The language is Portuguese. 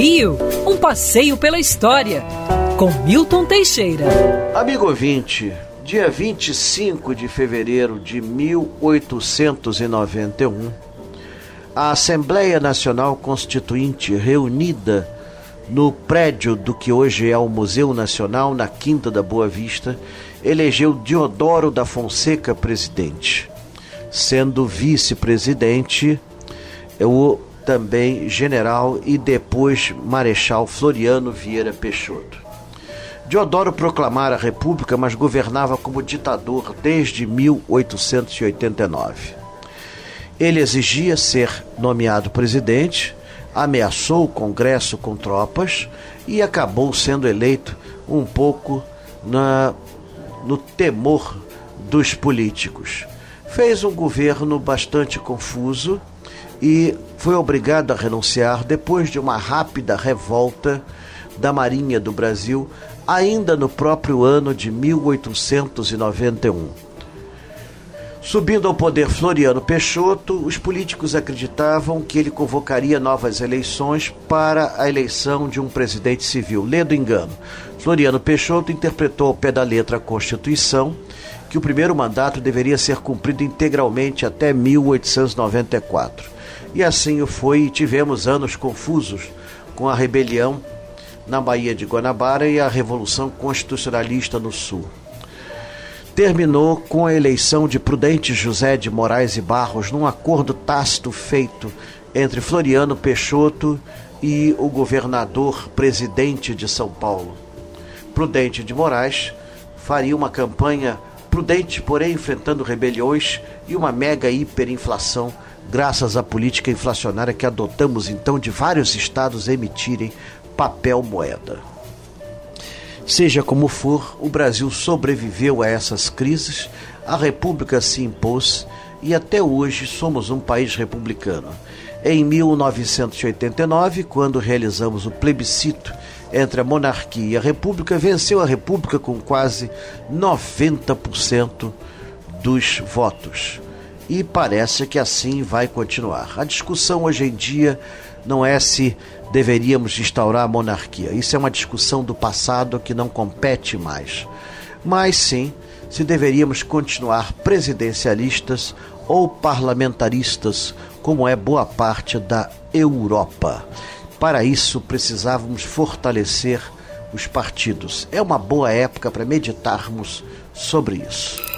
Rio, um passeio pela história, com Milton Teixeira. Amigo ouvinte, dia 25 de fevereiro de 1891, a Assembleia Nacional Constituinte, reunida no prédio do que hoje é o Museu Nacional, na Quinta da Boa Vista, elegeu Diodoro da Fonseca presidente, sendo vice-presidente o também general e depois marechal Floriano Vieira Peixoto. Diodoro proclamara a república, mas governava como ditador desde 1889. Ele exigia ser nomeado presidente, ameaçou o Congresso com tropas e acabou sendo eleito um pouco na, no temor dos políticos. Fez um governo bastante confuso e foi obrigado a renunciar depois de uma rápida revolta da Marinha do Brasil, ainda no próprio ano de 1891. Subindo ao poder Floriano Peixoto, os políticos acreditavam que ele convocaria novas eleições para a eleição de um presidente civil. Lendo engano, Floriano Peixoto interpretou ao pé da letra a Constituição que o primeiro mandato deveria ser cumprido integralmente até 1894. E assim o foi, e tivemos anos confusos com a rebelião na Baía de Guanabara e a Revolução Constitucionalista no Sul. Terminou com a eleição de Prudente José de Moraes e Barros num acordo tácito feito entre Floriano Peixoto e o governador presidente de São Paulo. Prudente de Moraes faria uma campanha prudente, porém enfrentando rebeliões e uma mega hiperinflação graças à política inflacionária que adotamos então de vários estados emitirem papel moeda. Seja como for, o Brasil sobreviveu a essas crises, a República se impôs e até hoje somos um país republicano. Em 1989, quando realizamos o plebiscito entre a monarquia e a república, venceu a república com quase 90% dos votos e parece que assim vai continuar. A discussão hoje em dia não é se deveríamos instaurar a monarquia. Isso é uma discussão do passado que não compete mais. Mas sim se deveríamos continuar presidencialistas ou parlamentaristas, como é boa parte da Europa. Para isso, precisávamos fortalecer os partidos. É uma boa época para meditarmos sobre isso.